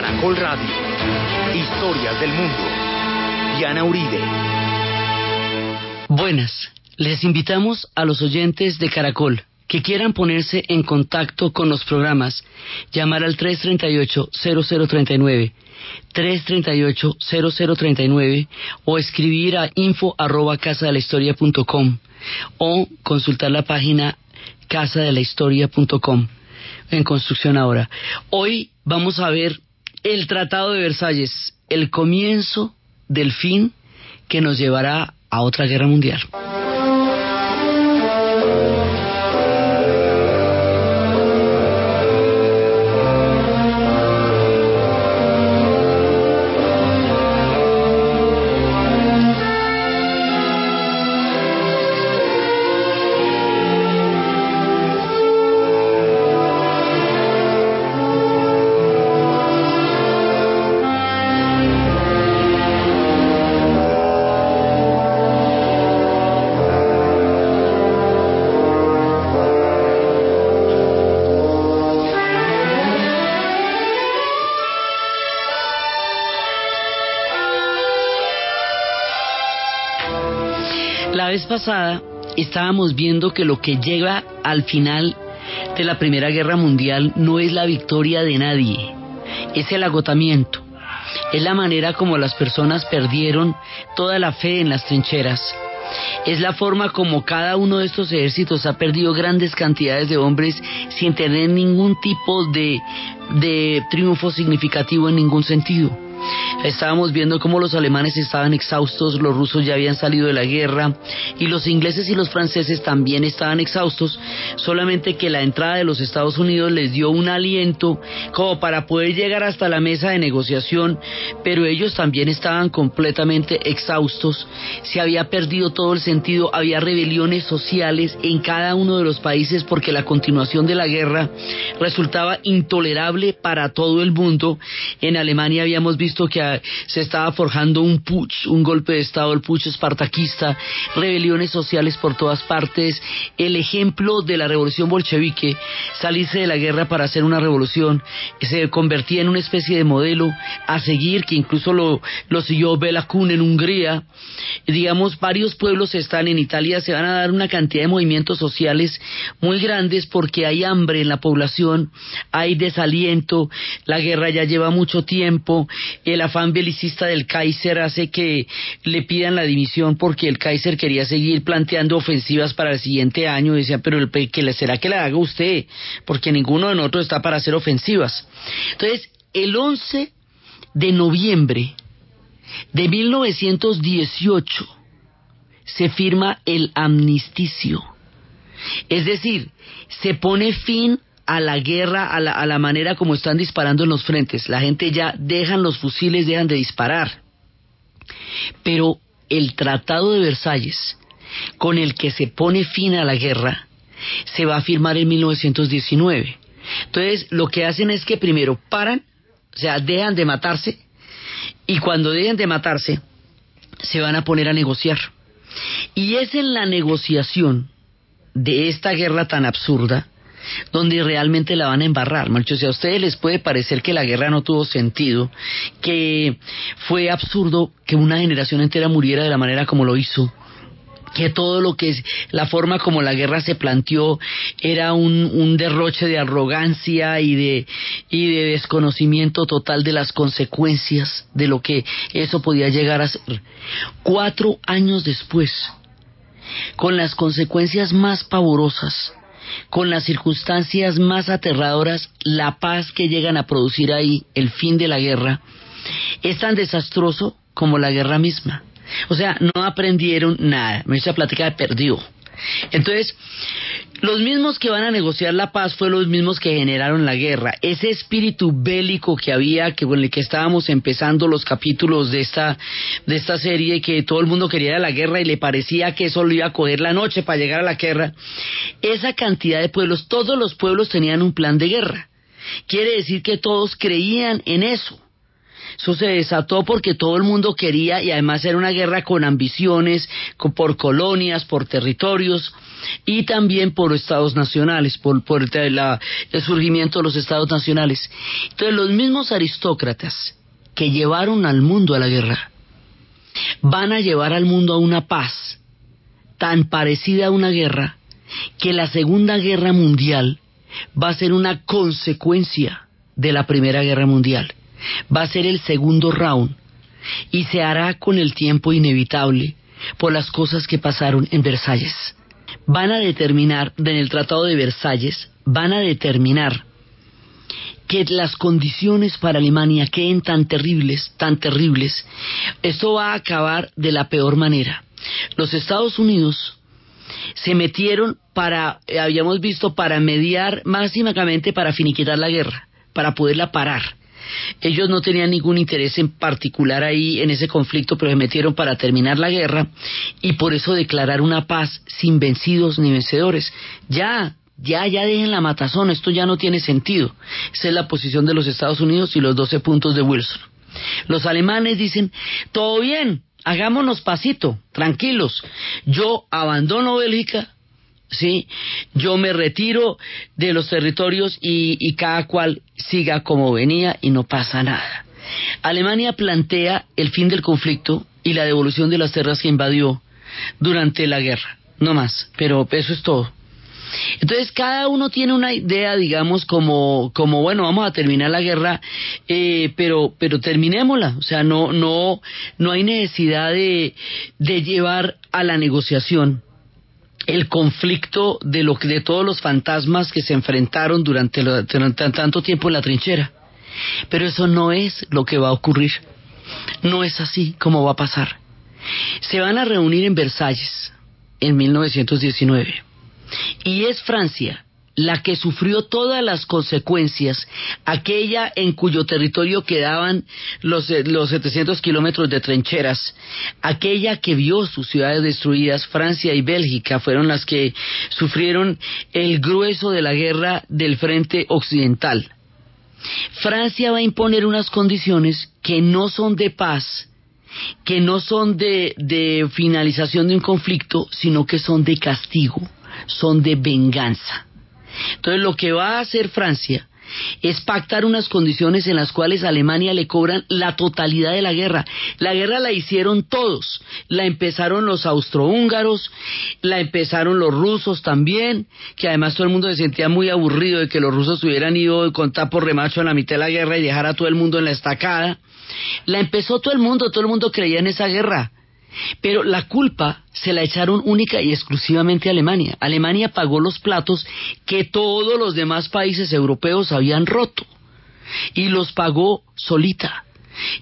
Caracol Radio. Historias del mundo. Diana Uribe. Buenas. Les invitamos a los oyentes de Caracol que quieran ponerse en contacto con los programas, llamar al 338-0039, 338-0039 o escribir a info arroba casa de la historia punto o consultar la página casa de la historia.com en construcción ahora. Hoy vamos a ver el Tratado de Versalles, el comienzo del fin que nos llevará a otra guerra mundial. Pasada estábamos viendo que lo que llega al final de la Primera Guerra Mundial no es la victoria de nadie, es el agotamiento, es la manera como las personas perdieron toda la fe en las trincheras. Es la forma como cada uno de estos ejércitos ha perdido grandes cantidades de hombres sin tener ningún tipo de, de triunfo significativo en ningún sentido. Estábamos viendo cómo los alemanes estaban exhaustos, los rusos ya habían salido de la guerra y los ingleses y los franceses también estaban exhaustos, solamente que la entrada de los Estados Unidos les dio un aliento como para poder llegar hasta la mesa de negociación, pero ellos también estaban completamente exhaustos, se había perdido todo el sentido, había rebeliones sociales en cada uno de los países porque la continuación de la guerra resultaba intolerable para todo el mundo. En Alemania habíamos visto que se estaba forjando un putsch, un golpe de Estado, el putsch espartaquista, rebeliones sociales por todas partes, el ejemplo de la revolución bolchevique, salirse de la guerra para hacer una revolución, se convertía en una especie de modelo a seguir, que incluso lo, lo siguió Bela Kun en Hungría. Digamos, varios pueblos están en Italia, se van a dar una cantidad de movimientos sociales muy grandes porque hay hambre en la población, hay desaliento, la guerra ya lleva mucho tiempo, el afán belicista del Kaiser hace que le pidan la dimisión porque el Kaiser quería seguir planteando ofensivas para el siguiente año. Decía, pero el, que le será que la haga usted, porque ninguno de nosotros está para hacer ofensivas. Entonces, el 11 de noviembre de 1918 se firma el amnisticio. Es decir, se pone fin a la guerra, a la, a la, manera como están disparando en los frentes. La gente ya dejan los fusiles, dejan de disparar. Pero el Tratado de Versalles, con el que se pone fin a la guerra, se va a firmar en 1919. Entonces, lo que hacen es que primero paran, o sea, dejan de matarse, y cuando dejen de matarse, se van a poner a negociar. Y es en la negociación de esta guerra tan absurda, donde realmente la van a embarrar. Mucho, si a ustedes les puede parecer que la guerra no tuvo sentido, que fue absurdo que una generación entera muriera de la manera como lo hizo, que todo lo que es la forma como la guerra se planteó era un, un, derroche de arrogancia y de, y de desconocimiento total de las consecuencias de lo que eso podía llegar a ser. Cuatro años después, con las consecuencias más pavorosas, con las circunstancias más aterradoras, la paz que llegan a producir ahí, el fin de la guerra, es tan desastroso como la guerra misma. O sea, no aprendieron nada. Me hice platicar, perdió. Entonces, los mismos que van a negociar la paz fueron los mismos que generaron la guerra. Ese espíritu bélico que había, que con el que estábamos empezando los capítulos de esta, de esta serie, que todo el mundo quería la guerra y le parecía que eso lo iba a coger la noche para llegar a la guerra. Esa cantidad de pueblos, todos los pueblos tenían un plan de guerra. Quiere decir que todos creían en eso Eso se desató porque todo el mundo quería y además era una guerra con ambiciones, por colonias, por territorios y también por estados nacionales, por, el surgimiento de los estados nacionales. Entonces los mismos aristócratas que llevaron al mundo a la guerra van a llevar al mundo a una paz tan parecida a una guerra que la Segunda Guerra Mundial va a ser una consecuencia de la Primera Guerra Mundial. Va a ser el segundo round y se hará con el tiempo inevitable por las cosas que pasaron en Versalles. Van a determinar, en el Tratado de Versalles, van a determinar que las condiciones para Alemania queden tan terribles, tan terribles. Esto va a acabar de la peor manera. Los Estados Unidos se metieron para, eh, habíamos visto, para mediar máximamente para finiquitar la guerra, para poderla parar. Ellos no tenían ningún interés en particular ahí en ese conflicto, pero se metieron para terminar la guerra y por eso declarar una paz sin vencidos ni vencedores. Ya, ya, ya dejen la matazón, esto ya no tiene sentido. Esa es la posición de los Estados Unidos y los 12 puntos de Wilson. Los alemanes dicen, todo bien, hagámonos pasito, tranquilos. Yo abandono Bélgica, sí, yo me retiro de los territorios y, cada cual siga como venía y no pasa nada. Alemania plantea el fin del conflicto y la devolución de las tierras que invadió durante la guerra, no más, pero eso es todo. Entonces cada uno tiene una idea, digamos, como, como bueno, vamos a terminar la guerra, eh, pero, pero terminémosla. O sea, no, no, no hay necesidad de, de llevar a la negociación el conflicto de lo de todos los fantasmas que se enfrentaron durante, durante tanto tiempo en la trinchera. Pero eso no es lo que va a ocurrir. No es así como va a pasar. Se van a reunir en Versalles en 1919 y es Francia la que sufrió todas las consecuencias, aquella en cuyo territorio quedaban los, eh, los 700 kilómetros de trincheras, aquella que vio sus ciudades destruidas, Francia y Bélgica fueron las que sufrieron el grueso de la guerra del frente occidental. Francia va a imponer unas condiciones que no son de paz, que no son de, de finalización de un conflicto, sino que son de castigo son de venganza. Entonces lo que va a hacer Francia es pactar unas condiciones en las cuales Alemania le cobran la totalidad de la guerra. La guerra la hicieron todos. La empezaron los austrohúngaros, la empezaron los rusos también, que además todo el mundo se sentía muy aburrido de que los rusos hubieran ido con tapo remacho en la mitad de la guerra y dejar a todo el mundo en la estacada. La empezó todo el mundo, todo el mundo creía en esa guerra. Pero la culpa se la echaron única y exclusivamente a Alemania. Alemania pagó los platos que todos los demás países europeos habían roto y los pagó solita.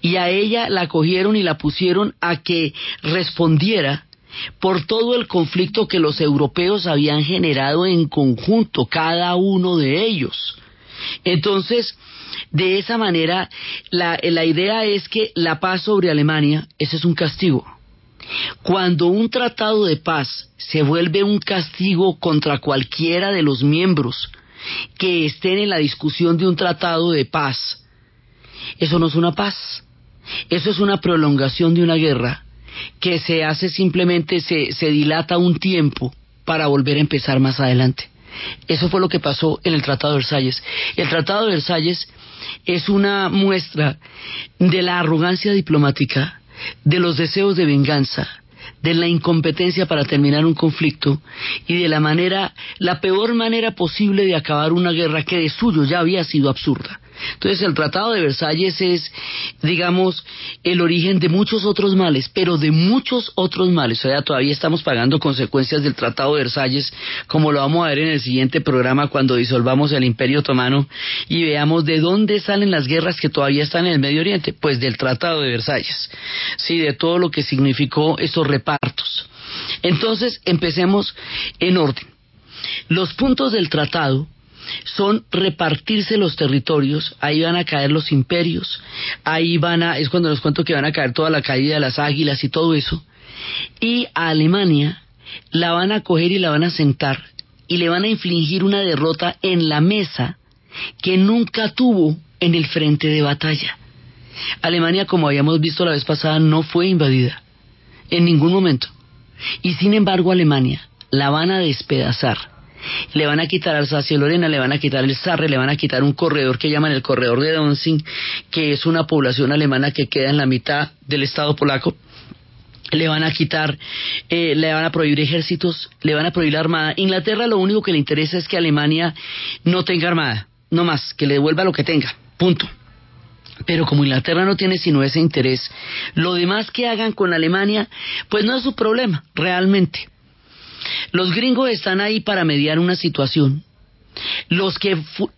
Y a ella la cogieron y la pusieron a que respondiera por todo el conflicto que los europeos habían generado en conjunto, cada uno de ellos. Entonces, de esa manera, la, idea es que la paz sobre Alemania, ese es un castigo cuando un tratado de paz se vuelve un castigo contra cualquiera de los miembros que estén en la discusión de un tratado de paz, eso no es una paz, eso es una prolongación de una guerra que se hace simplemente, se, se dilata un tiempo para volver a empezar más adelante. Eso fue lo que pasó en el Tratado de Versalles. El Tratado de Versalles es una muestra de la arrogancia diplomática de los deseos de venganza, de la incompetencia para terminar un conflicto y de la manera, la peor manera posible de acabar una guerra que de suyo ya había sido absurda. Entonces el Tratado de Versalles es, digamos, el origen de muchos otros males, pero de muchos otros males. O sea, todavía estamos pagando consecuencias del Tratado de Versalles, como lo vamos a ver en el siguiente programa cuando disolvamos el Imperio Otomano y veamos de dónde salen las guerras que todavía están en el Medio Oriente. Pues del Tratado de Versalles, sí, de todo lo que significó esos repartos. Entonces, empecemos en orden. Los puntos del tratado son repartirse los territorios, ahí van a caer los imperios, ahí van a, es cuando les cuento que van a caer toda la caída de las águilas y todo eso, y a Alemania la van a coger y la van a sentar y le van a infligir una derrota en la mesa que nunca tuvo en el frente de batalla. Alemania, como habíamos visto la vez pasada, no fue invadida en ningún momento. Y sin embargo, Alemania la van a despedazar. Le van a quitar Alsacia y Lorena, le van a quitar el Sarre, le van a quitar un corredor que llaman el corredor de Donzing, que es una población alemana que queda en la mitad del Estado polaco le van a quitar, eh, le van a prohibir ejércitos, le van a prohibir la armada. Inglaterra lo único que le interesa es que Alemania no tenga armada, no más, que le devuelva lo que tenga, punto. Pero como Inglaterra no tiene sino ese interés, lo demás que hagan con Alemania, pues no es su problema, realmente. Los gringos están ahí para mediar una situación. Los que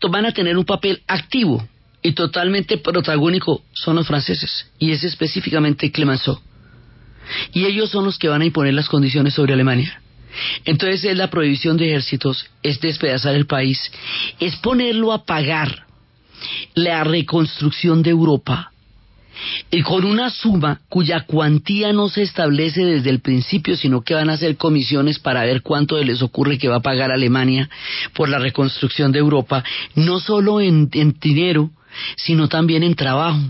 van a tener un papel activo y totalmente protagónico son los franceses, y es específicamente Clemenceau y ellos son los que van a imponer las condiciones sobre Alemania. Entonces es la prohibición de ejércitos, es despedazar el país, es ponerlo a pagar la reconstrucción de Europa y con una suma cuya cuantía no se establece desde el principio, sino que van a hacer comisiones para ver cuánto les ocurre que va a pagar Alemania por la reconstrucción de Europa, no solo en, en dinero, sino también en trabajo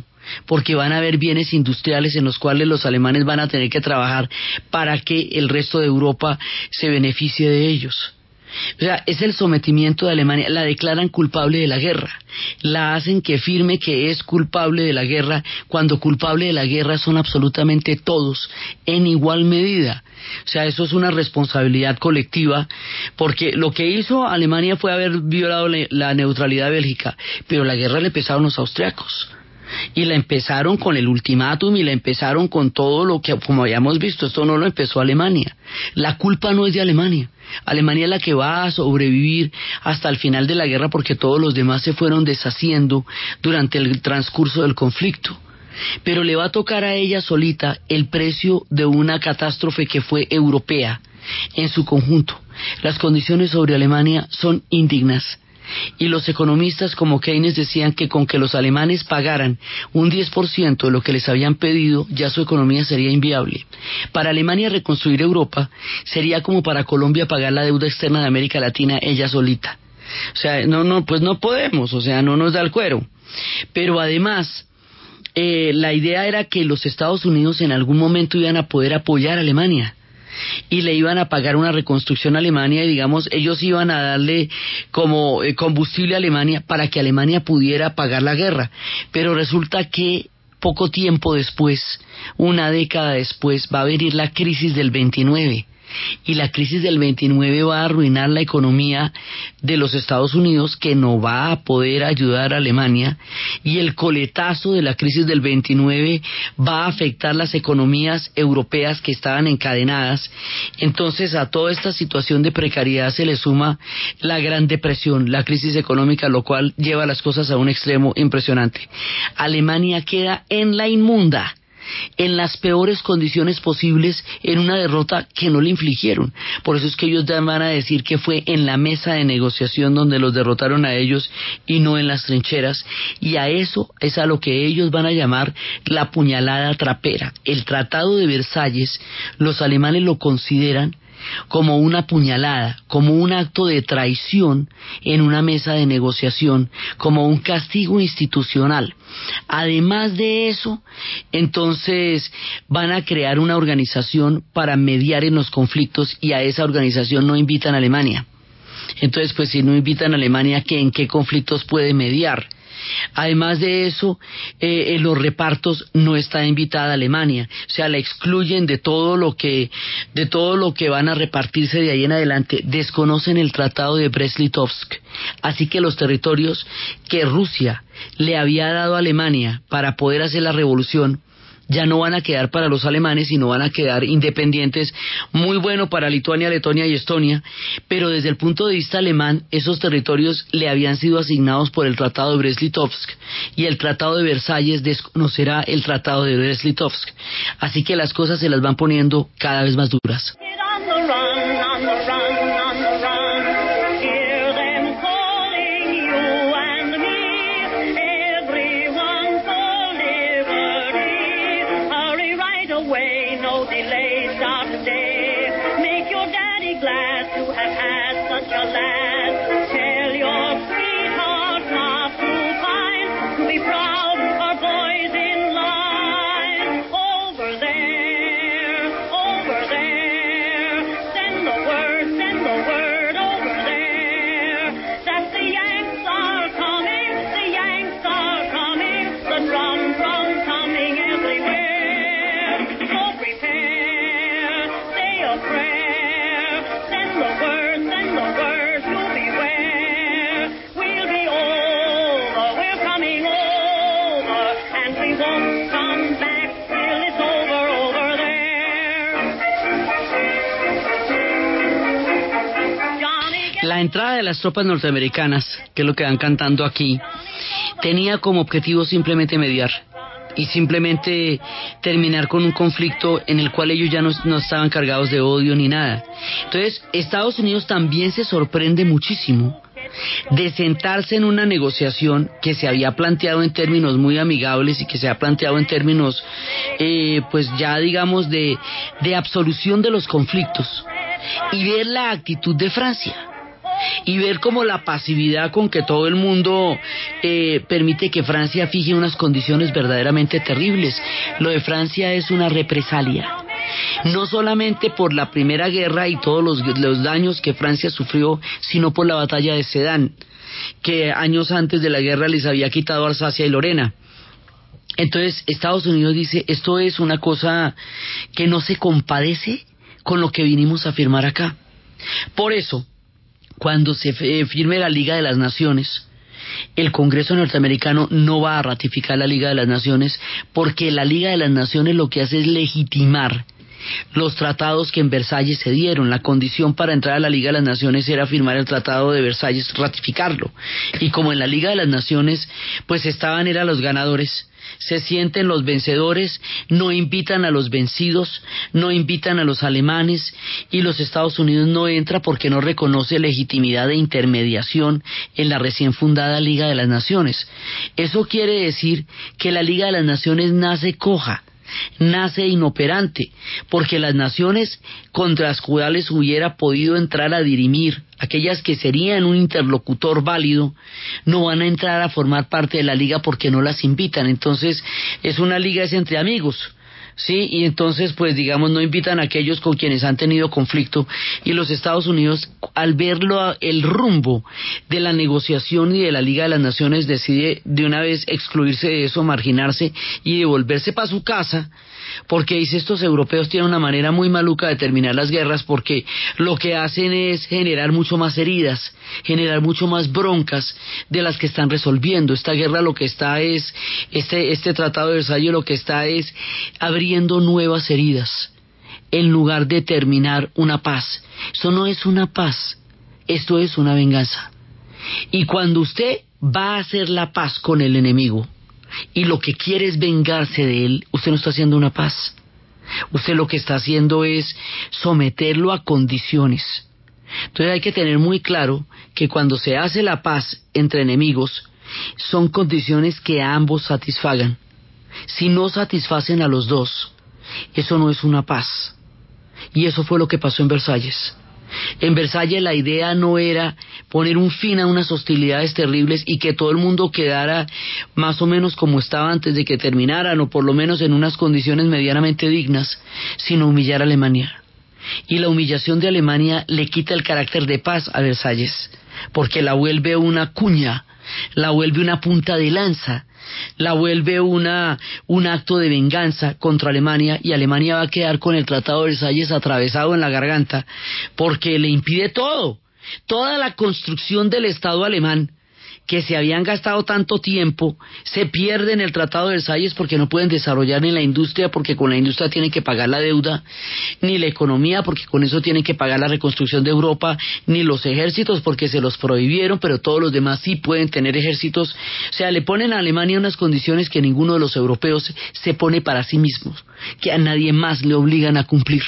porque van a haber bienes industriales en los cuales los alemanes van a tener que trabajar para que el resto de Europa se beneficie de ellos. O sea, es el sometimiento de Alemania, la declaran culpable de la guerra, la hacen que firme que es culpable de la guerra, cuando culpable de la guerra son absolutamente todos, en igual medida. O sea, eso es una responsabilidad colectiva, porque lo que hizo Alemania fue haber violado la neutralidad bélgica, pero la guerra le pesaron los austriacos. Y la empezaron con el ultimátum y la empezaron con todo lo que, como habíamos visto, esto no lo empezó Alemania. La culpa no es de Alemania. Alemania es la que va a sobrevivir hasta el final de la guerra porque todos los demás se fueron deshaciendo durante el transcurso del conflicto. Pero le va a tocar a ella solita el precio de una catástrofe que fue europea en su conjunto. Las condiciones sobre Alemania son indignas y los economistas como Keynes decían que con que los alemanes pagaran un 10% de lo que les habían pedido, ya su economía sería inviable. Para Alemania reconstruir Europa sería como para Colombia pagar la deuda externa de América Latina ella solita. O sea, no, no, pues no podemos, o sea, no nos da el cuero. Pero además, eh, la idea era que los Estados Unidos en algún momento iban a poder apoyar a Alemania y le iban a pagar una reconstrucción a Alemania y digamos ellos iban a darle como eh, combustible a Alemania para que Alemania pudiera pagar la guerra. Pero resulta que poco tiempo después, una década después, va a venir la crisis del 29 y la crisis del 29 va a arruinar la economía de los Estados Unidos que no va a poder ayudar a Alemania y el coletazo de la crisis del 29 va a afectar las economías europeas que estaban encadenadas. Entonces a toda esta situación de precariedad se le suma la gran depresión, la crisis económica, lo cual lleva las cosas a un extremo impresionante. Alemania queda en la inmunda en las peores condiciones posibles en una derrota que no le infligieron. Por eso es que ellos van a decir que fue en la mesa de negociación donde los derrotaron a ellos y no en las trincheras. Y a eso es a lo que ellos van a llamar la puñalada trapera. El Tratado de Versalles, los alemanes lo consideran como una puñalada, como un acto de traición en una mesa de negociación, como un castigo institucional. Además de eso, entonces van a crear una organización para mediar en los conflictos y a esa organización no invitan a Alemania. Entonces, pues si no invitan a Alemania, ¿en qué conflictos puede mediar? Además de eso, eh, en los repartos no está invitada Alemania, o sea, la excluyen de todo lo que de todo lo que van a repartirse de ahí en adelante. Desconocen el Tratado de Brest-Litovsk, así que los territorios que Rusia le había dado a Alemania para poder hacer la revolución ya no van a quedar para los alemanes, sino van a quedar independientes, muy bueno para Lituania, Letonia y Estonia, pero desde el punto de vista alemán, esos territorios le habían sido asignados por el Tratado de Brest-Litovsk y el Tratado de Versalles desconocerá el Tratado de Brest-Litovsk. Así que las cosas se las van poniendo cada vez más duras. La entrada de las tropas norteamericanas, que es lo que van cantando aquí, tenía como objetivo simplemente mediar y simplemente terminar con un conflicto en el cual ellos ya no, estaban cargados de odio ni nada. Entonces, Estados Unidos también se sorprende muchísimo de sentarse en una negociación que se había planteado en términos muy amigables y que se ha planteado en términos, eh, pues ya digamos, de, de absolución de los conflictos y ver la actitud de Francia y ver como la pasividad con que todo el mundo eh, permite que Francia fije unas condiciones verdaderamente terribles. Lo de Francia es una represalia. No solamente por la Primera Guerra y todos los, los daños que Francia sufrió, sino por la batalla de Sedan, que años antes de la guerra les había quitado Alsacia y Lorena. Entonces Estados Unidos dice, esto es una cosa que no se compadece con lo que vinimos a firmar acá. Por eso, cuando se firme la Liga de las Naciones, el Congreso norteamericano no va a ratificar la Liga de las Naciones porque la Liga de las Naciones lo que hace es legitimar los tratados que en Versalles se dieron. La condición para entrar a la Liga de las Naciones era firmar el Tratado de Versalles, ratificarlo. Y como en la Liga de las Naciones, pues estaban, eran los ganadores, se sienten los vencedores, no invitan a los vencidos, no invitan a los alemanes y los Estados Unidos no entra porque no reconoce legitimidad de intermediación en la recién fundada Liga de las Naciones. Eso quiere decir que la Liga de las Naciones nace coja, nace inoperante, porque las naciones contra las cuales hubiera podido entrar a dirimir, aquellas que serían un interlocutor válido, no van a entrar a formar parte de la liga porque no las invitan. Entonces, es una liga entre amigos. ¿Sí? Y entonces, pues digamos, no invitan a aquellos con quienes han tenido conflicto y los Estados Unidos, al verlo el rumbo de la negociación y de la Liga de las Naciones, decide de una vez excluirse de eso, marginarse y devolverse para su casa porque dice estos europeos tienen una manera muy maluca de terminar las guerras porque lo que hacen es generar mucho más heridas, generar mucho más broncas de las que están resolviendo. Esta guerra lo que está es, este, este tratado de Versalles lo que está es abriendo nuevas heridas en lugar de terminar una paz. Eso no es una paz, esto es una venganza. Y cuando usted va a hacer la paz con el enemigo, y lo que quiere es vengarse de él, usted no está haciendo una paz. Usted lo que está haciendo es someterlo a condiciones. Entonces hay que tener muy claro que cuando se hace la paz entre enemigos, son condiciones que ambos satisfagan. Si no satisfacen a los dos, eso no es una paz. Y eso fue lo que pasó en Versalles. En Versalles la idea no era poner un fin a unas hostilidades terribles y que todo el mundo quedara más o menos como estaba antes de que terminaran o por lo menos en unas condiciones medianamente dignas, sino humillar a Alemania. Y la humillación de Alemania le quita el carácter de paz a Versalles, porque la vuelve una cuña, la vuelve una punta de lanza la vuelve una, un acto de venganza contra Alemania y Alemania va a quedar con el Tratado de Versalles atravesado en la garganta porque le impide todo, toda la construcción del Estado alemán que se habían gastado tanto tiempo se pierde en el Tratado de Versalles porque no pueden desarrollar ni la industria porque con la industria tienen que pagar la deuda, ni la economía porque con eso tienen que pagar la reconstrucción de Europa, ni los ejércitos porque se los prohibieron, pero todos los demás sí pueden tener ejércitos. O sea, le ponen a Alemania unas condiciones que ninguno de los europeos se pone para sí mismos, que a nadie más le obligan a cumplir.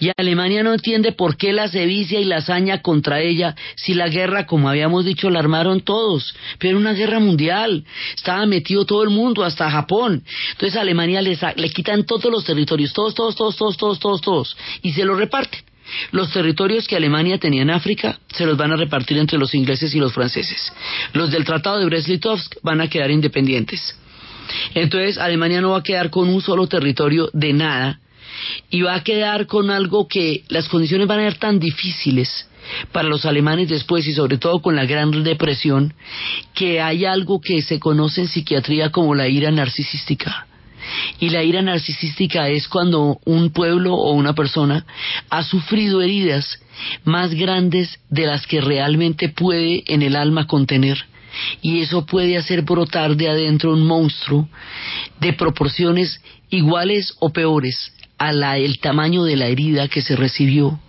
Y Alemania no entiende por qué la sevicia y la hazaña contra ella, si la guerra, como habíamos dicho, la armaron todos, pero una guerra mundial, estaba metido todo el mundo, hasta Japón. Entonces Alemania le, le quitan todos los territorios, todos, todos, todos, todos, todos, todos, todos, y se los reparten. Los territorios que Alemania tenía en África se los van a repartir entre los ingleses y los franceses. Los del Tratado de Brest-Litovsk van a quedar independientes. Entonces Alemania no va a quedar con un solo territorio de nada, y va a quedar con algo que las condiciones van a ser tan difíciles para los alemanes después y sobre todo con la gran depresión que hay algo que se conoce en psiquiatría como la ira narcisística. Y la ira narcisística es cuando un pueblo o una persona ha sufrido heridas más grandes de las que realmente puede en el alma contener. Y eso puede hacer brotar de adentro un monstruo de proporciones iguales o peores a el tamaño de la herida que se recibió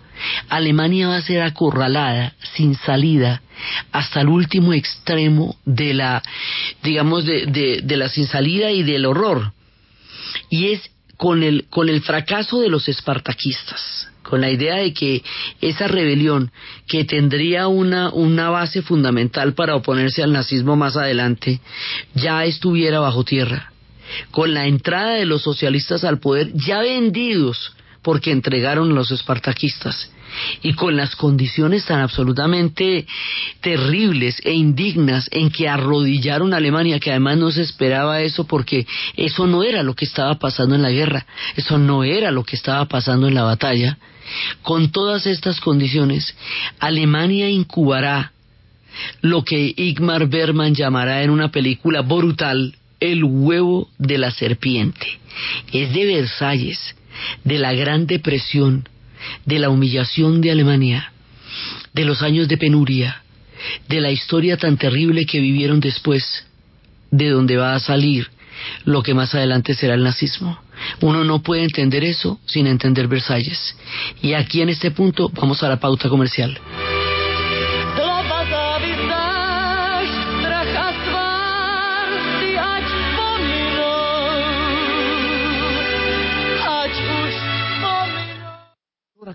Alemania va a ser acorralada, sin salida, hasta el último extremo de la, digamos, de, de, de la sin salida y del horror. Y es con el, con el fracaso de los espartaquistas, con la idea de que esa rebelión, que tendría una, una base fundamental para oponerse al nazismo más adelante, ya estuviera bajo tierra. Con la entrada de los socialistas al poder, ya vendidos porque entregaron a los espartaquistas, y con las condiciones tan absolutamente terribles e indignas en que arrodillaron a Alemania, que además no se esperaba eso porque eso no era lo que estaba pasando en la guerra, eso no era lo que estaba pasando en la batalla, con todas estas condiciones, Alemania incubará lo que Igmar Berman llamará en una película brutal el huevo de la serpiente. Es de Versalles, de la Gran Depresión, de la humillación de Alemania, de los años de penuria, de la historia tan terrible que vivieron después, de donde va a salir lo que más adelante será el nazismo. Uno no puede entender eso sin entender Versalles. Y aquí en este punto vamos a la pauta comercial.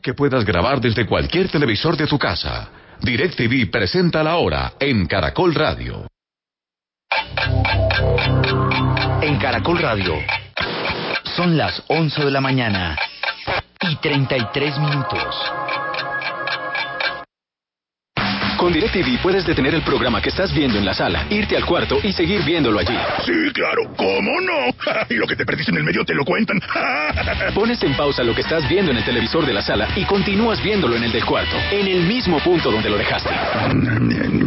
Que puedas grabar desde cualquier televisor de tu casa. DirecTV presenta la hora en Caracol Radio. En Caracol Radio son las 11 de la mañana y 33 minutos. Con DirecTV puedes detener el programa que estás viendo en la sala, irte al cuarto y seguir viéndolo allí. Sí, claro, ¿cómo no? y lo que te perdiste en el medio te lo cuentan. Pones en pausa lo que estás viendo en el televisor de la sala y continúas viéndolo en el del cuarto, en el mismo punto donde lo dejaste.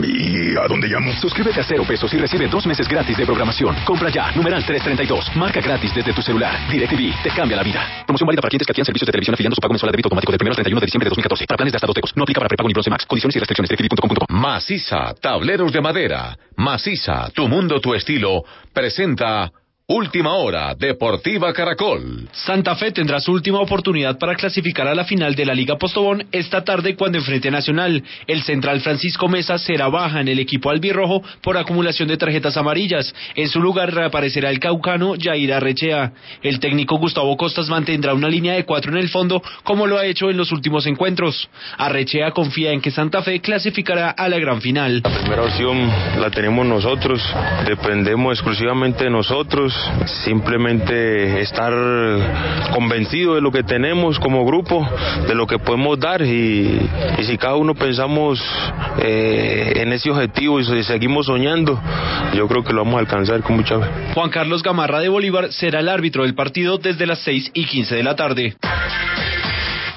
¿Y a dónde llamo? Suscríbete a cero pesos y recibe dos meses gratis de programación. Compra ya, numeral 332. Marca gratis desde tu celular. DirecTV te cambia la vida. Promoción válida para clientes que adquieran servicios de televisión afiliando su pago mensual de débito automático del 1 al 31 de diciembre de 2014. Para planes de hasta dos tecos. No aplica para prepago ni bronce max. Condiciones y restricciones. DirecTV.com. Maciza, tableros de madera. Maciza, tu mundo, tu estilo. Presenta Última hora, Deportiva Caracol. Santa Fe tendrá su última oportunidad para clasificar a la final de la Liga Postobón esta tarde cuando enfrente a Nacional. El central Francisco Mesa será baja en el equipo albirrojo por acumulación de tarjetas amarillas. En su lugar reaparecerá el caucano Jair Arrechea. El técnico Gustavo Costas mantendrá una línea de cuatro en el fondo como lo ha hecho en los últimos encuentros. Arrechea confía en que Santa Fe clasificará a la gran final. La primera opción la tenemos nosotros, dependemos exclusivamente de nosotros simplemente estar convencido de lo que tenemos como grupo, de lo que podemos dar y, si cada uno pensamos eh, en ese objetivo y seguimos soñando, yo creo que lo vamos a alcanzar con mucha. Juan Carlos Gamarra de Bolívar será el árbitro del partido desde las 6 y 15 de la tarde.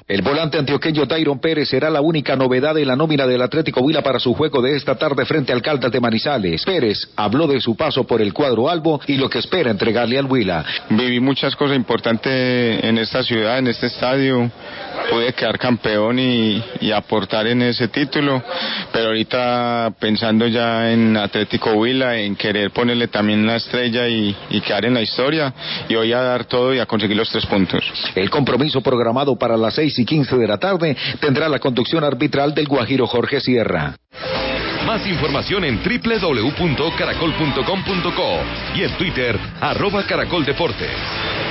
El volante antioqueño Tyron Pérez será la única novedad en la nómina del Atlético Huila para su juego de esta tarde frente al Caldas de Manizales. Pérez habló de su paso por el cuadro albo y lo que espera entregarle al Huila. Viví muchas cosas importantes en esta ciudad, en este estadio. Pude quedar campeón y, y aportar en ese título, pero ahorita pensando ya en Atlético Huila, en querer ponerle también la estrella y, y quedar en la historia, y hoy a dar todo y a conseguir los tres puntos. El compromiso programado para las seis y 15 de la tarde tendrá la conducción arbitral del Guajiro Jorge Sierra. Más información en www.caracol.com.co y en Twitter, arroba Caracol Deportes.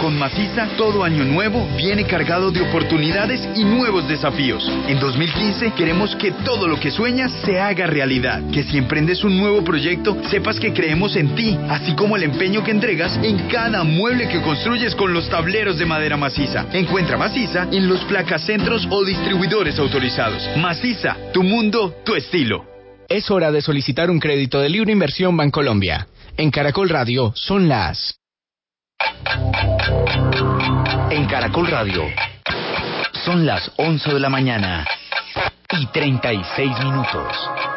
Con Maciza, todo año nuevo viene cargado de oportunidades y nuevos desafíos. En 2015 queremos que todo lo que sueñas se haga realidad. Que si emprendes un nuevo proyecto, sepas que creemos en ti, así como el empeño que entregas en cada mueble que construyes con los tableros de madera maciza. Encuentra Maciza en los placacentros o distribuidores autorizados. Maciza, tu mundo, tu estilo. Es hora de solicitar un crédito de libre inversión Bancolombia. En Caracol Radio son las En Caracol Radio son las 11 de la mañana y 36 minutos.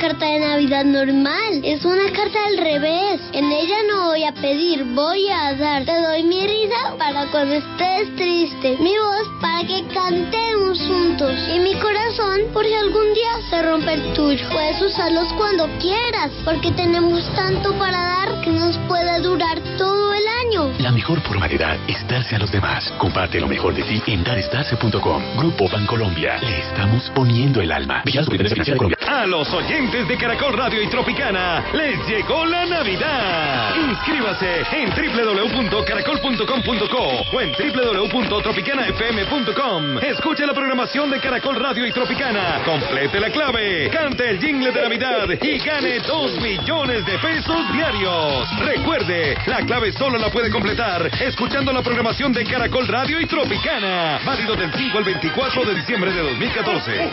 Carta de Navidad normal, es una carta al revés. En ella no voy a pedir, voy a dar. Te doy mi risa para cuando estés triste, mi voz para que cantemos juntos y mi corazón por si algún día se rompe el tuyo. Puedes usarlos cuando quieras, porque tenemos tanto para dar que nos puede durar todo el año. La mejor forma de dar es darse a los demás. Comparte lo mejor de ti en darestarse.com. Grupo Bancolombia. Le estamos poniendo el alma. Vigilado Superintendencia Financiera de Colombia. A los oyentes de Caracol Radio y Tropicana les llegó la Navidad. Inscríbase en www.caracol.com.co o en www.tropicanafm.com. Escuche la programación de Caracol Radio y Tropicana. Complete la clave, cante el jingle de Navidad y gane 2 millones de pesos diarios. Recuerde, la clave solo la puede completar escuchando la programación de Caracol Radio y Tropicana. Válido del 5 al 24 de diciembre de 2014.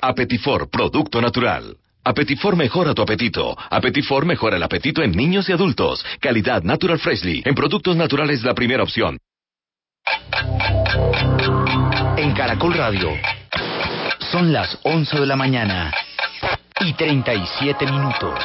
Apetifor, producto natural. Apetifor mejora tu apetito. Apetifor mejora el apetito en niños y adultos. Calidad Natural Freshly. En productos naturales la primera opción. En Caracol Radio. Son las 11 de la mañana y 37 minutos.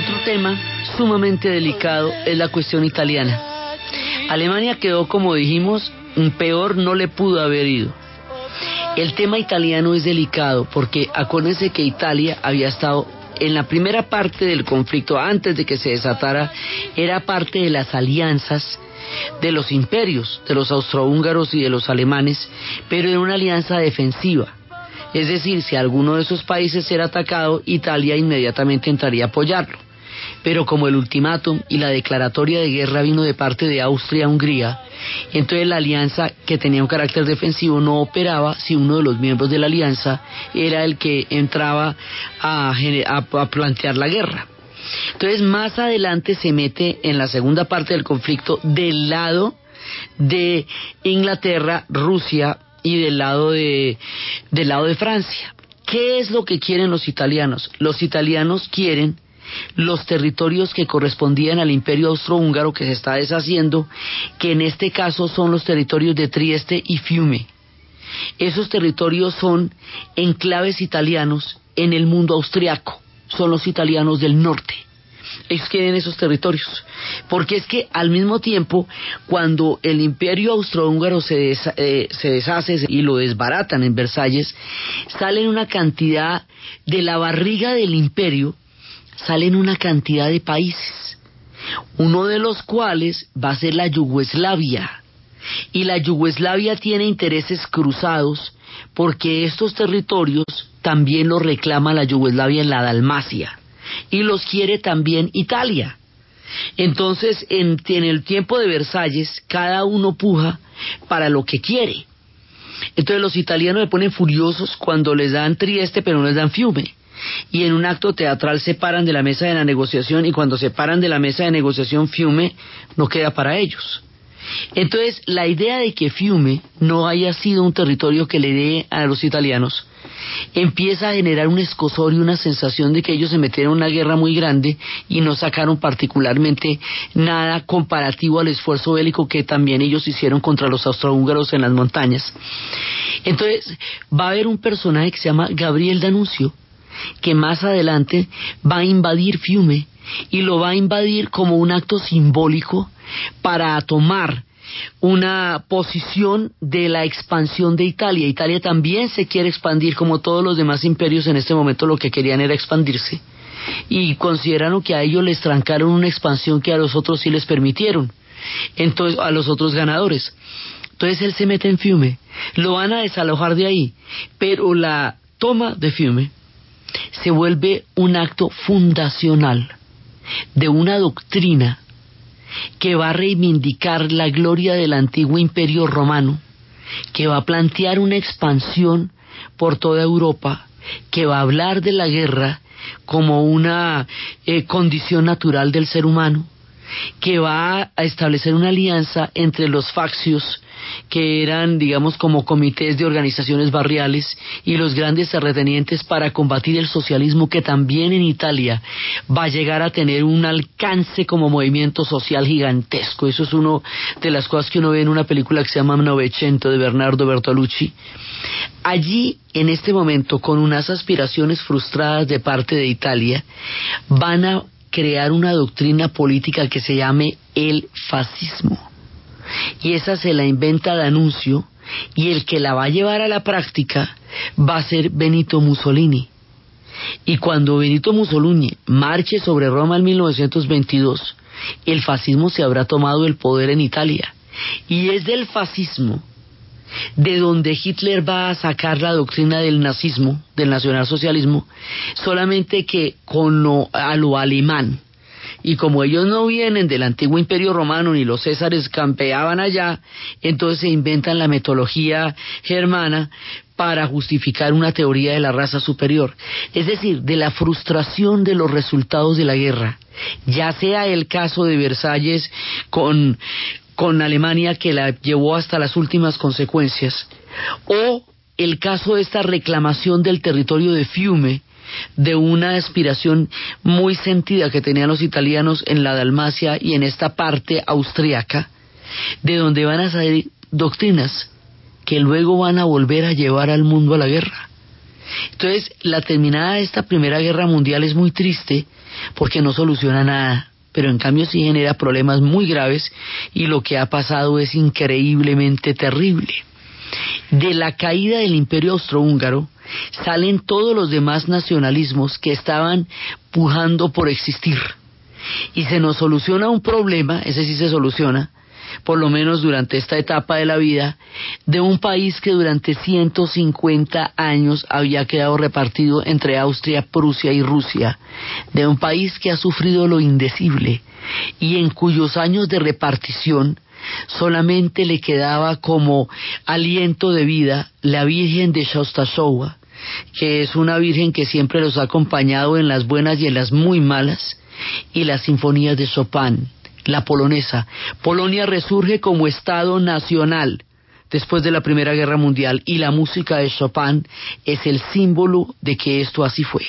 Otro tema sumamente delicado es la cuestión italiana. Alemania quedó, como dijimos, peor no le pudo haber ido. El tema italiano es delicado porque acuérdense que Italia había estado en la primera parte del conflicto, antes de que se desatara, era parte de las alianzas de los imperios, de los austrohúngaros y de los alemanes, pero era una alianza defensiva. Es decir, si alguno de esos países era atacado, Italia inmediatamente entraría a apoyarlo. Pero como el ultimátum y la declaratoria de guerra vino de parte de Austria a Hungría, entonces la alianza que tenía un carácter defensivo no operaba si uno de los miembros de la alianza era el que entraba a- a plantear la guerra. Entonces más adelante se mete en la segunda parte del conflicto del lado de Inglaterra, Rusia y del lado de, del lado de Francia. ¿Qué es lo que quieren los italianos? Los italianos quieren los territorios que correspondían al imperio austrohúngaro que se está deshaciendo, que en este caso son los territorios de Trieste y Fiume. Esos territorios son enclaves italianos en el mundo austriaco, son los italianos del norte. Ellos quieren esos territorios, porque es que al mismo tiempo, cuando el imperio austrohúngaro se, eh, se deshace y lo desbaratan en Versalles, salen una cantidad de la barriga del imperio, salen una cantidad de países, uno de los cuales va a ser la Yugoslavia. Y la Yugoslavia tiene intereses cruzados porque estos territorios también los reclama la Yugoslavia en la Dalmacia y los quiere también Italia. Entonces, en, el tiempo de Versalles, cada uno puja para lo que quiere. Entonces los italianos se ponen furiosos cuando les dan Trieste pero no les dan Fiume. Y en un acto teatral se paran de la mesa de la negociación y cuando se paran de la mesa de negociación Fiume no queda para ellos. Entonces la idea de que Fiume no haya sido un territorio que le dé a los italianos empieza a generar un escosor y una sensación de que ellos se metieron en una guerra muy grande y no sacaron particularmente nada comparativo al esfuerzo bélico que también ellos hicieron contra los austrohúngaros en las montañas. Entonces, va a haber un personaje que se llama Gabriel Danuncio, que más adelante va a invadir Fiume y lo va a invadir como un acto simbólico para tomar una posición de la expansión de Italia. Italia también se quiere expandir como todos los demás imperios en este momento lo que querían era expandirse y consideraron que a ellos les trancaron una expansión que a los otros sí les permitieron. Entonces, a los otros ganadores. Entonces él se mete en Fiume, lo van a desalojar de ahí, pero la toma de Fiume se vuelve un acto fundacional de una doctrina que va a reivindicar la gloria del antiguo imperio romano, que va a plantear una expansión por toda Europa, que va a hablar de la guerra como una eh, condición natural del ser humano, que va a establecer una alianza entre los faccios que eran, digamos, como comités de organizaciones barriales y los grandes terratenientes para combatir el socialismo que también en Italia va a llegar a tener un alcance como movimiento social gigantesco. Eso es una de las cosas que uno ve en una película que se llama Novecento de Bernardo Bertolucci. Allí, en este momento, con unas aspiraciones frustradas de parte de Italia, van a crear una doctrina política que se llame el fascismo y esa se la inventa de anuncio y el que la va a llevar a la práctica va a ser Benito Mussolini. Y cuando Benito Mussolini marche sobre Roma en 1922, el fascismo se habrá tomado el poder en Italia. Y es del fascismo de donde Hitler va a sacar la doctrina del nazismo, del nacionalsocialismo, solamente que con lo, a lo alemán y como ellos no vienen del antiguo imperio romano ni los césares campeaban allá, entonces se inventan la metodología germana para justificar una teoría de la raza superior, es decir, de la frustración de los resultados de la guerra, ya sea el caso de Versalles con, con Alemania que la llevó hasta las últimas consecuencias, o el caso de esta reclamación del territorio de Fiume, de una aspiración muy sentida que tenían los italianos en la Dalmacia y en esta parte austriaca, de donde van a salir doctrinas que luego van a volver a llevar al mundo a la guerra. Entonces, la terminada de esta Primera Guerra Mundial es muy triste porque no soluciona nada, pero en cambio sí genera problemas muy graves y lo que ha pasado es increíblemente terrible. De la caída del imperio austrohúngaro salen todos los demás nacionalismos que estaban pujando por existir. Y se nos soluciona un problema, ese sí se soluciona, por lo menos durante esta etapa de la vida, de un país que durante 150 años había quedado repartido entre Austria, Prusia y Rusia, de un país que ha sufrido lo indecible y en cuyos años de repartición solamente le quedaba como aliento de vida la Virgen de Shostashowa, que es una Virgen que siempre los ha acompañado en las buenas y en las muy malas, y las sinfonías de Chopin, la polonesa. Polonia resurge como Estado nacional después de la Primera Guerra Mundial y la música de Chopin es el símbolo de que esto así fue.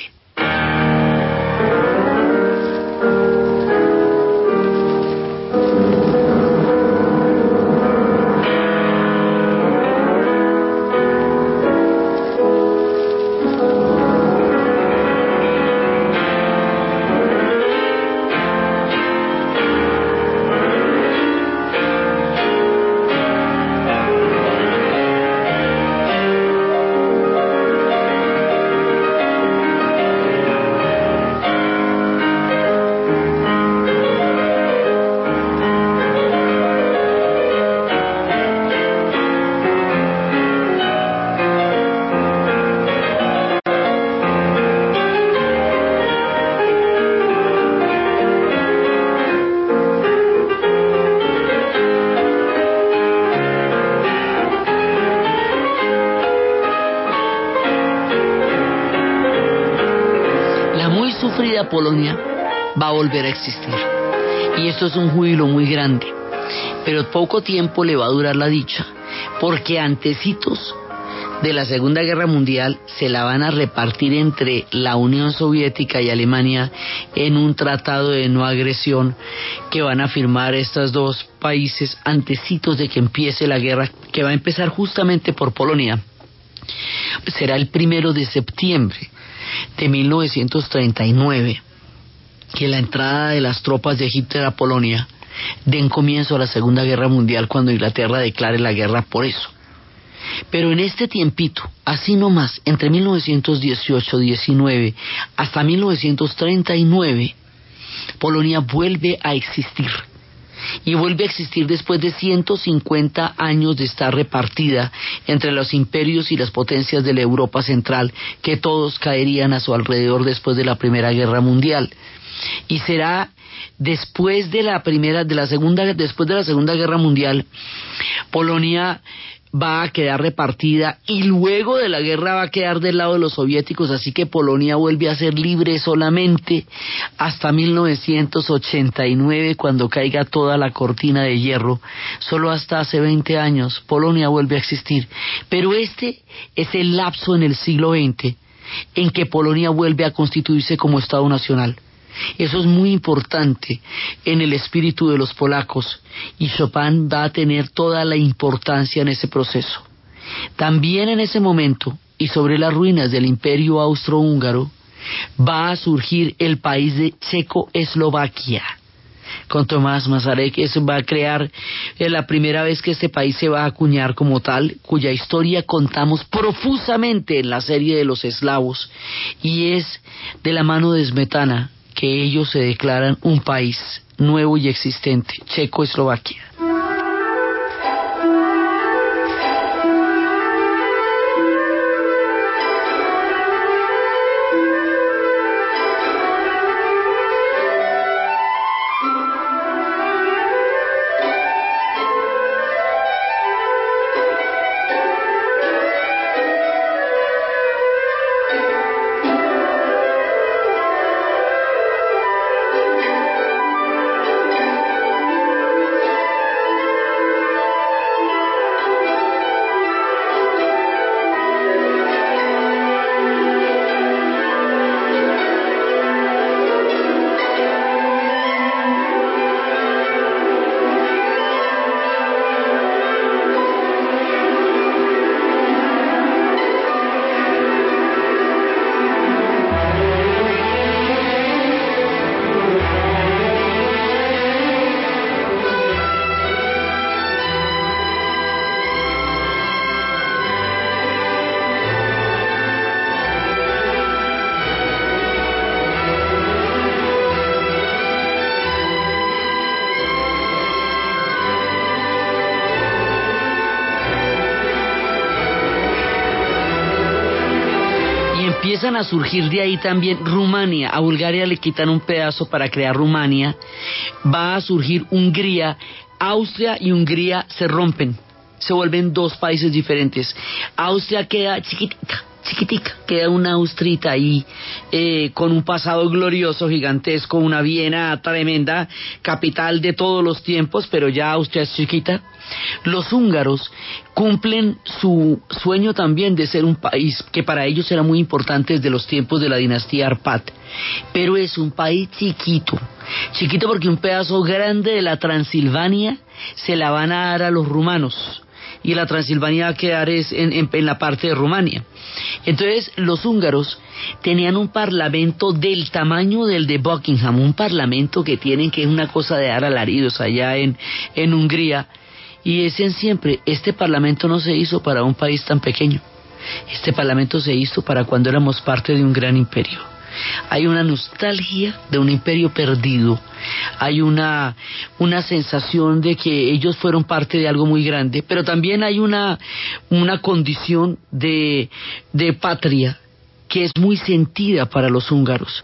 Polonia va a volver a existir. Y esto es un júbilo muy grande. Pero poco tiempo le va a durar la dicha, porque antecitos de la Segunda Guerra Mundial se la van a repartir entre la Unión Soviética y Alemania en un tratado de no agresión que van a firmar estos dos países antecitos de que empiece la guerra, que va a empezar justamente por Polonia. Será el primero de septiembre de 1939 que la entrada de las tropas de Hitler a Polonia den comienzo a la Segunda Guerra Mundial cuando Inglaterra declare la guerra por eso. Pero en este tiempito, así nomás, entre 1918-19 hasta 1939, Polonia vuelve a existir. Y vuelve a existir después de 150 años de estar repartida entre los imperios y las potencias de la Europa Central, que todos caerían a su alrededor después de la Primera Guerra Mundial. Y será después de la primera, de la segunda, después de la Segunda Guerra Mundial, Polonia va a quedar repartida y luego de la guerra va a quedar del lado de los soviéticos, así que Polonia vuelve a ser libre solamente hasta 1989 cuando caiga toda la cortina de hierro. Solo hasta hace 20 años Polonia vuelve a existir. Pero este es el lapso en el siglo XX en que Polonia vuelve a constituirse como Estado Nacional. Eso es muy importante en el espíritu de los polacos y Chopin va a tener toda la importancia en ese proceso. También en ese momento y sobre las ruinas del imperio austrohúngaro va a surgir el país de Checoslovaquia con Tomás Mazarek. Eso va a crear eh, la primera vez que este país se va a acuñar como tal, cuya historia contamos profusamente en la serie de los eslavos y es de la mano de Smetana que ellos se declaran un país nuevo y existente, Checoslovaquia. A surgir de ahí también Rumania. A Bulgaria le quitan un pedazo para crear Rumania. Va a surgir Hungría. Austria y Hungría se rompen. Se vuelven dos países diferentes. Austria queda chiquitica, chiquitica. Queda una Austrita ahí eh, con un pasado glorioso, gigantesco, una Viena tremenda, capital de todos los tiempos, pero ya Austria es chiquita. Los húngaros cumplen su sueño también de ser un país que para ellos era muy importante desde los tiempos de la dinastía Arpad, pero es un país chiquito, chiquito porque un pedazo grande de la Transilvania se la van a dar a los rumanos y la Transilvania quedar es en, en, en la parte de Rumania. Entonces los húngaros tenían un parlamento del tamaño del de Buckingham, un parlamento que tienen que es una cosa de dar alaridos allá en, en Hungría, y decían siempre, este parlamento no se hizo para un país tan pequeño, este parlamento se hizo para cuando éramos parte de un gran imperio. Hay una nostalgia de un imperio perdido, hay una, una sensación de que ellos fueron parte de algo muy grande, pero también hay una, una condición de, de patria que es muy sentida para los húngaros.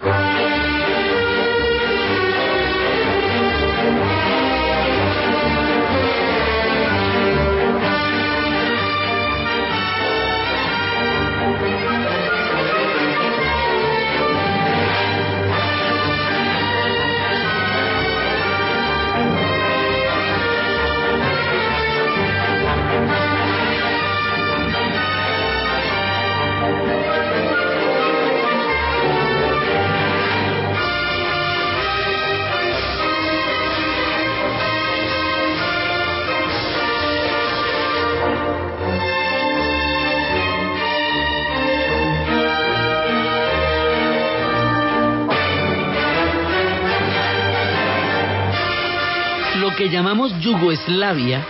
Llamamos Yugoslavia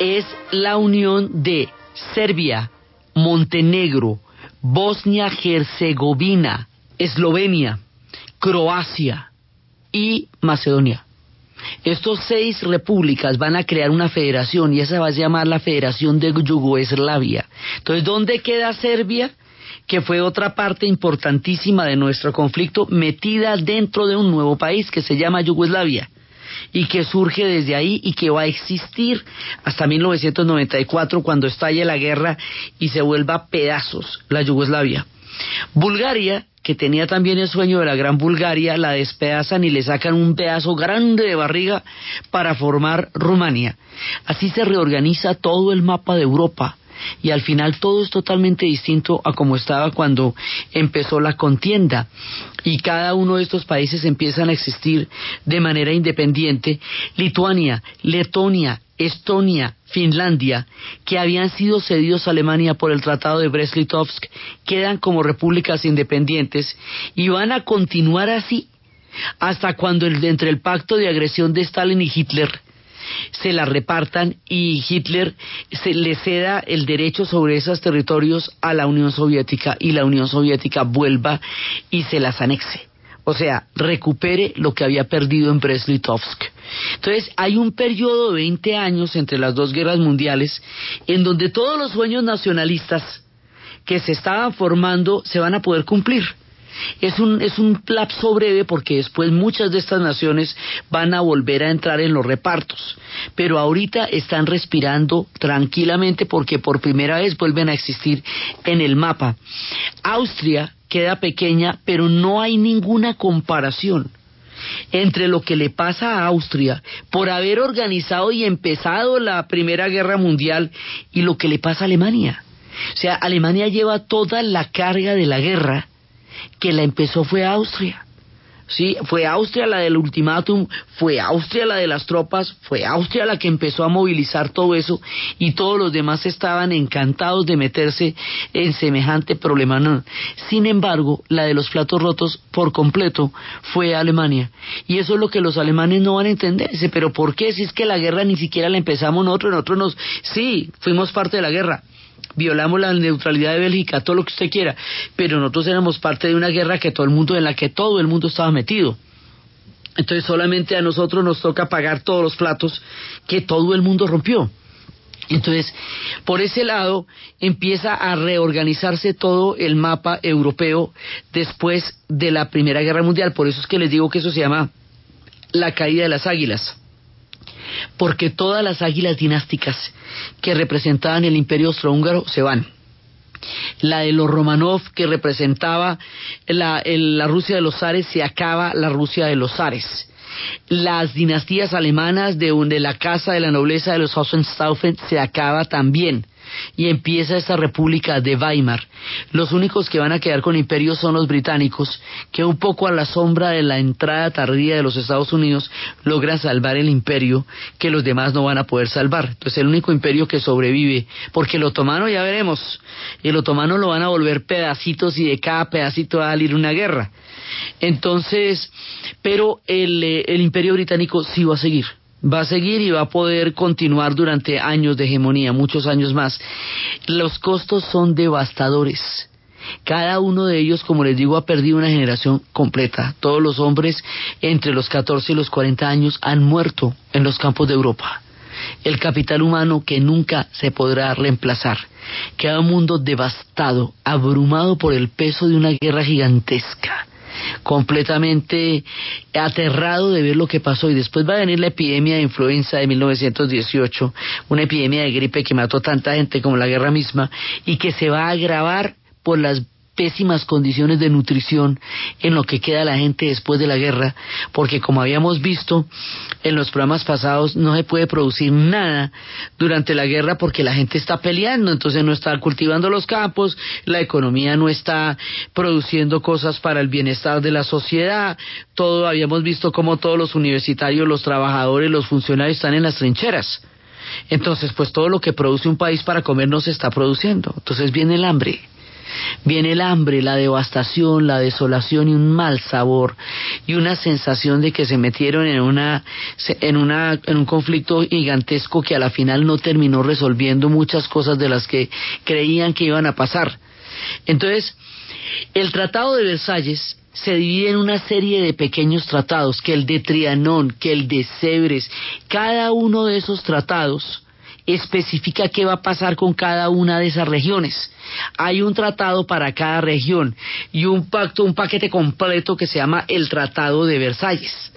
es la unión de Serbia, Montenegro, Bosnia-Herzegovina, Eslovenia, Croacia y Macedonia. Estos seis repúblicas van a crear una federación y esa va a llamar la Federación de Yugoslavia. Entonces, ¿dónde queda Serbia? que fue otra parte importantísima de nuestro conflicto, metida dentro de un nuevo país que se llama Yugoslavia y que surge desde ahí y que va a existir hasta 1994 cuando estalle la guerra y se vuelva pedazos la Yugoslavia. Bulgaria, que tenía también el sueño de la Gran Bulgaria, la despedazan y le sacan un pedazo grande de barriga para formar Rumania. Así se reorganiza todo el mapa de Europa y al final todo es totalmente distinto a como estaba cuando empezó la contienda y cada uno de estos países empiezan a existir de manera independiente. Lituania, Letonia, Estonia, Finlandia, que habían sido cedidos a Alemania por el Tratado de Brest-Litovsk, quedan como repúblicas independientes y van a continuar así hasta cuando el, entre el pacto de agresión de Stalin y Hitler se la repartan y Hitler se le ceda el derecho sobre esos territorios a la Unión Soviética y la Unión Soviética vuelva y se las anexe. O sea, recupere lo que había perdido en Brest-Litovsk. Entonces, hay un periodo de 20 años entre las dos guerras mundiales en donde todos los sueños nacionalistas que se estaban formando se van a poder cumplir. Es un, es un lapso breve porque después muchas de estas naciones van a volver a entrar en los repartos. Pero ahorita están respirando tranquilamente porque por primera vez vuelven a existir en el mapa. Austria queda pequeña, pero no hay ninguna comparación entre lo que le pasa a Austria por haber organizado y empezado la Primera Guerra Mundial y lo que le pasa a Alemania. O sea, Alemania lleva toda la carga de la guerra que la empezó fue Austria. Sí, fue Austria la del ultimátum, fue Austria la de las tropas, fue Austria la que empezó a movilizar todo eso y todos los demás estaban encantados de meterse en semejante problema. Sin embargo, la de los platos rotos por completo fue Alemania. Y eso es lo que los alemanes no van a entender. pero ¿por qué? Si es que la guerra ni siquiera la empezamos nosotros, nosotros nos... Sí, fuimos parte de la guerra, violamos la neutralidad de Bélgica, todo lo que usted quiera, pero nosotros éramos parte de una guerra que todo el mundo, en la que todo el mundo estaba metido. Entonces solamente a nosotros nos toca pagar todos los platos que todo el mundo rompió. Entonces, por ese lado empieza a reorganizarse todo el mapa europeo después de la Primera Guerra Mundial. Por eso es que les digo que eso se llama la caída de las águilas porque todas las águilas dinásticas que representaban el imperio austrohúngaro se van. La de los Romanov, que representaba la, Rusia de los zares, se acaba la Rusia de los zares. Las dinastías alemanas de, de la casa de la nobleza de los Hohenstaufen se acaba también y empieza esta república de Weimar. Los únicos que van a quedar con imperio son los británicos, que un poco a la sombra de la entrada tardía de los Estados Unidos logran salvar el imperio que los demás no van a poder salvar. Entonces el único imperio que sobrevive, porque el otomano ya veremos, el otomano lo van a volver pedacitos y de cada pedacito va a salir una guerra. Entonces, pero el, eh, el imperio británico sí va a seguir va a seguir y va a poder continuar durante años de hegemonía, muchos años más. Los costos son devastadores. Cada uno de ellos, como les digo, ha perdido una generación completa. Todos los hombres entre los 14 y los 40 años han muerto en los campos de Europa. El capital humano que nunca se podrá reemplazar. Queda un mundo devastado, abrumado por el peso de una guerra gigantesca completamente aterrado de ver lo que pasó. Y después va a venir la epidemia de influenza de 1918, una epidemia de gripe que mató tanta gente como la guerra misma y que se va a agravar por las pésimas condiciones de nutrición en lo que queda la gente después de la guerra, porque como habíamos visto en los programas pasados, no se puede producir nada durante la guerra porque la gente está peleando, entonces no está cultivando los campos, la economía no está produciendo cosas para el bienestar de la sociedad, todo habíamos visto como todos los universitarios, los trabajadores, los funcionarios están en las trincheras. Entonces, pues todo lo que produce un país para comer no se está produciendo. Entonces viene el hambre viene el hambre, la devastación, la desolación y un mal sabor y una sensación de que se metieron en una en una en un conflicto gigantesco que a la final no terminó resolviendo muchas cosas de las que creían que iban a pasar. Entonces, el Tratado de Versalles se divide en una serie de pequeños tratados, que el de Trianón, que el de Sebres, cada uno de esos tratados especifica qué va a pasar con cada una de esas regiones. Hay un tratado para cada región y un pacto, un paquete completo que se llama el Tratado de Versalles.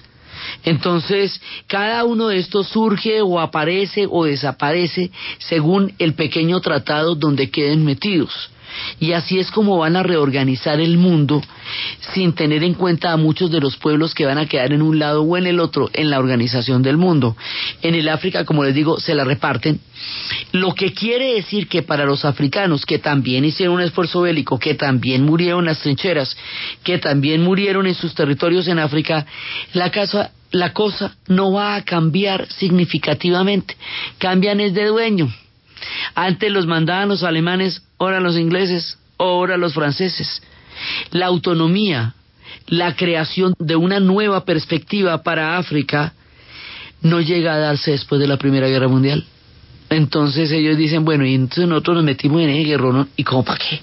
Entonces, cada uno de estos surge o aparece o desaparece según el pequeño tratado donde queden metidos. Y así es como van a reorganizar el mundo sin tener en cuenta a muchos de los pueblos que van a quedar en un lado o en el otro en la organización del mundo. En el África, como les digo, se la reparten. Lo que quiere decir que para los africanos que también hicieron un esfuerzo bélico, que también murieron en las trincheras, que también murieron en sus territorios en África, la casa la cosa no va a cambiar significativamente. Cambian es de dueño. Antes los mandaban los alemanes, ahora los ingleses, ahora los franceses. La autonomía, la creación de una nueva perspectiva para África no llega a darse después de la Primera Guerra Mundial. Entonces ellos dicen, bueno, y entonces nosotros nos metimos en el guerrero, ¿y cómo para qué?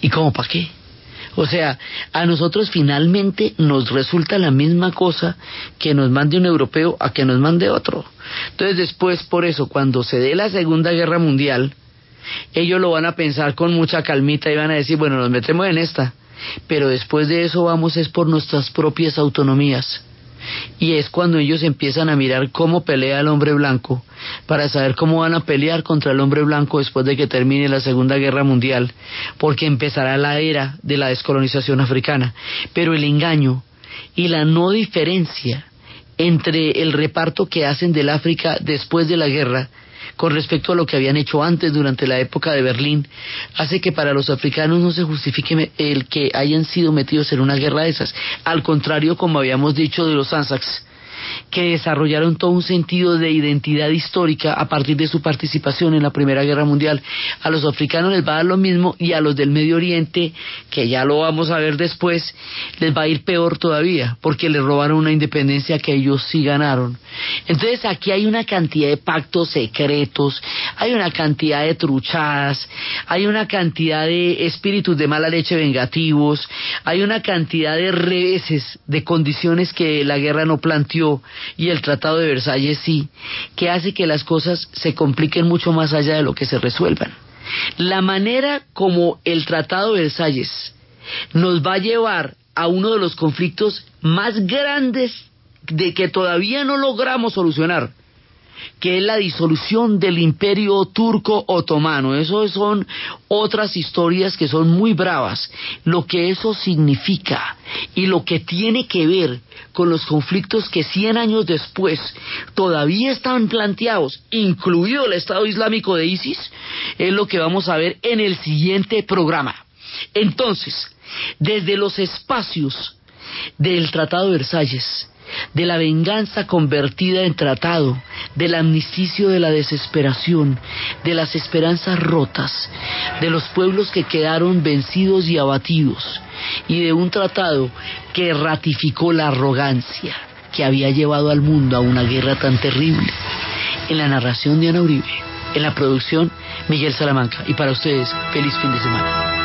¿Y cómo para qué? O sea, a nosotros finalmente nos resulta la misma cosa que nos mande un europeo a que nos mande otro. Entonces después, por eso, cuando se dé la Segunda Guerra Mundial, ellos lo van a pensar con mucha calmita y van a decir, bueno, nos metemos en esta, pero después de eso vamos es por nuestras propias autonomías y es cuando ellos empiezan a mirar cómo pelea el hombre blanco para saber cómo van a pelear contra el hombre blanco después de que termine la Segunda Guerra Mundial, porque empezará la era de la descolonización africana. Pero el engaño y la no diferencia entre el reparto que hacen del África después de la guerra con respecto a lo que habían hecho antes durante la época de Berlín, hace que para los africanos no se justifique el que hayan sido metidos en una guerra de esas. Al contrario, como habíamos dicho de los Anzacs, que desarrollaron todo un sentido de identidad histórica a partir de su participación en la Primera Guerra Mundial. A los africanos les va a dar lo mismo y a los del Medio Oriente, que ya lo vamos a ver después, les va a ir peor todavía, porque les robaron una independencia que ellos sí ganaron. Entonces aquí hay una cantidad de pactos secretos, hay una cantidad de truchadas, hay una cantidad de espíritus de mala leche vengativos, hay una cantidad de reveses, de condiciones que la guerra no planteó y el Tratado de Versalles sí, que hace que las cosas se compliquen mucho más allá de lo que se resuelvan. La manera como el Tratado de Versalles nos va a llevar a uno de los conflictos más grandes de que todavía no logramos solucionar, que es la disolución del imperio turco otomano. Eso son otras historias que son muy bravas. Lo que eso significa y lo que tiene que ver con los conflictos que 100 años después todavía están planteados, incluido el Estado Islámico de ISIS, es lo que vamos a ver en el siguiente programa. Entonces, desde los espacios del Tratado de Versalles, de la venganza convertida en tratado, del amnisticio de la desesperación, de las esperanzas rotas, de los pueblos que quedaron vencidos y abatidos, y de un tratado que ratificó la arrogancia que había llevado al mundo a una guerra tan terrible. En la narración de Ana Uribe, en la producción Miguel Salamanca, y para ustedes, feliz fin de semana.